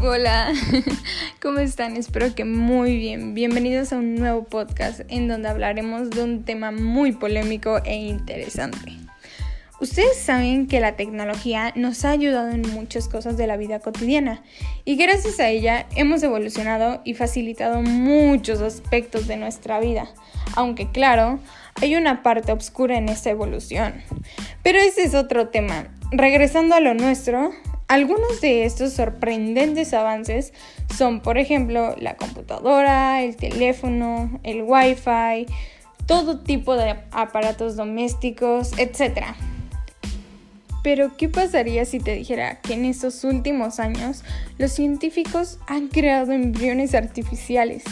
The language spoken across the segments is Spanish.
Hola, ¿cómo están? Espero que muy bien. Bienvenidos a un nuevo podcast en donde hablaremos de un tema muy polémico e interesante. Ustedes saben que la tecnología nos ha ayudado en muchas cosas de la vida cotidiana y gracias a ella hemos evolucionado y facilitado muchos aspectos de nuestra vida, aunque claro, hay una parte oscura en esta evolución. Pero ese es otro tema. Regresando a lo nuestro, algunos de estos sorprendentes avances son, por ejemplo, la computadora, el teléfono, el wifi, todo tipo de aparatos domésticos, etc. Pero, ¿qué pasaría si te dijera que en estos últimos años los científicos han creado embriones artificiales?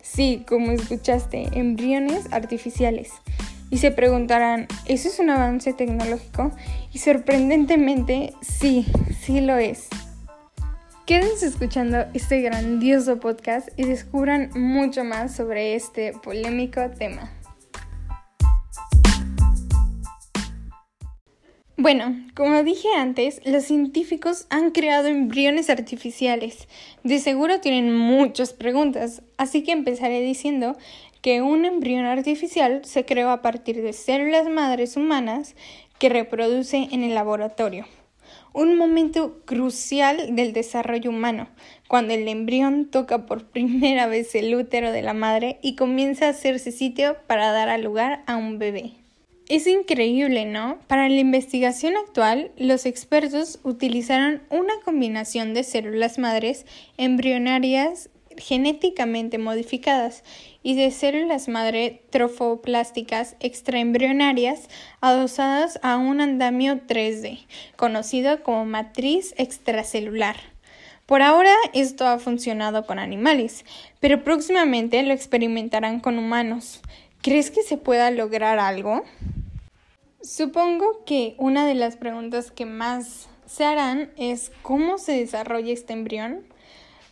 Sí, como escuchaste, embriones artificiales y se preguntarán, ¿eso es un avance tecnológico? Y sorprendentemente, sí, sí lo es. Quédense escuchando este grandioso podcast y descubran mucho más sobre este polémico tema. Bueno, como dije antes, los científicos han creado embriones artificiales. De seguro tienen muchas preguntas, así que empezaré diciendo que un embrión artificial se creó a partir de células madres humanas que reproduce en el laboratorio. Un momento crucial del desarrollo humano, cuando el embrión toca por primera vez el útero de la madre y comienza a hacerse sitio para dar lugar a un bebé. Es increíble, ¿no? Para la investigación actual, los expertos utilizaron una combinación de células madres embrionarias genéticamente modificadas y de células madre trofoplásticas extraembrionarias adosadas a un andamio 3D, conocido como matriz extracelular. Por ahora esto ha funcionado con animales, pero próximamente lo experimentarán con humanos. ¿Crees que se pueda lograr algo? Supongo que una de las preguntas que más se harán es cómo se desarrolla este embrión.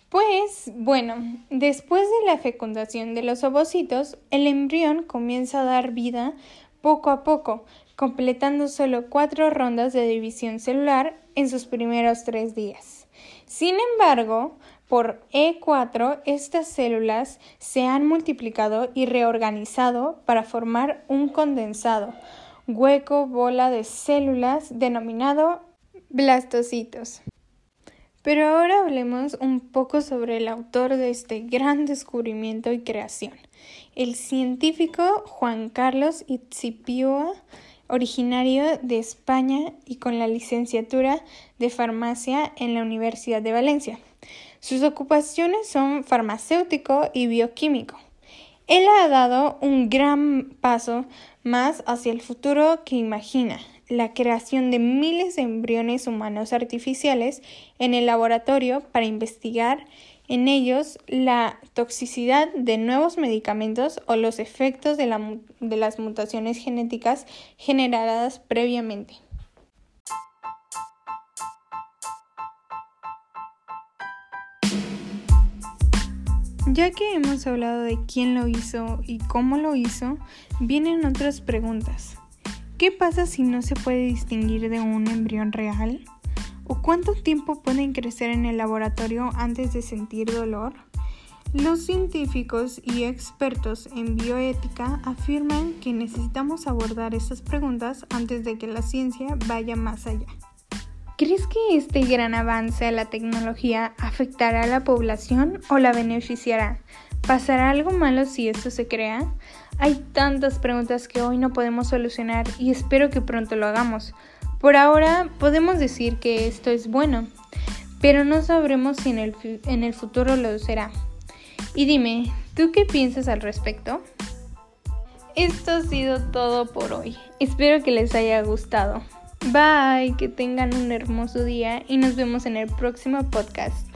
Pues bueno, después de la fecundación de los ovocitos, el embrión comienza a dar vida poco a poco, completando solo cuatro rondas de división celular en sus primeros tres días. Sin embargo, por E4 estas células se han multiplicado y reorganizado para formar un condensado, hueco bola de células denominado blastocitos. Pero ahora hablemos un poco sobre el autor de este gran descubrimiento y creación, el científico Juan Carlos Itzipioa, originario de España y con la licenciatura de farmacia en la Universidad de Valencia. Sus ocupaciones son farmacéutico y bioquímico. Él ha dado un gran paso más hacia el futuro que imagina, la creación de miles de embriones humanos artificiales en el laboratorio para investigar en ellos la toxicidad de nuevos medicamentos o los efectos de, las mutaciones genéticas generadas previamente. Ya que hemos hablado de quién lo hizo y cómo lo hizo, vienen otras preguntas. ¿Qué pasa si no se puede distinguir de un embrión real? ¿O cuánto tiempo pueden crecer en el laboratorio antes de sentir dolor? Los científicos y expertos en bioética afirman que necesitamos abordar estas preguntas antes de que la ciencia vaya más allá. ¿Crees que este gran avance a la tecnología afectará a la población o la beneficiará? ¿Pasará algo malo si esto se crea? Hay tantas preguntas que hoy no podemos solucionar y espero que pronto lo hagamos. Por ahora podemos decir que esto es bueno, pero no sabremos si en el, en el futuro lo será. Y dime, ¿tú qué piensas al respecto? Esto ha sido todo por hoy. Espero que les haya gustado. Bye, que tengan un hermoso día y nos vemos en el próximo podcast.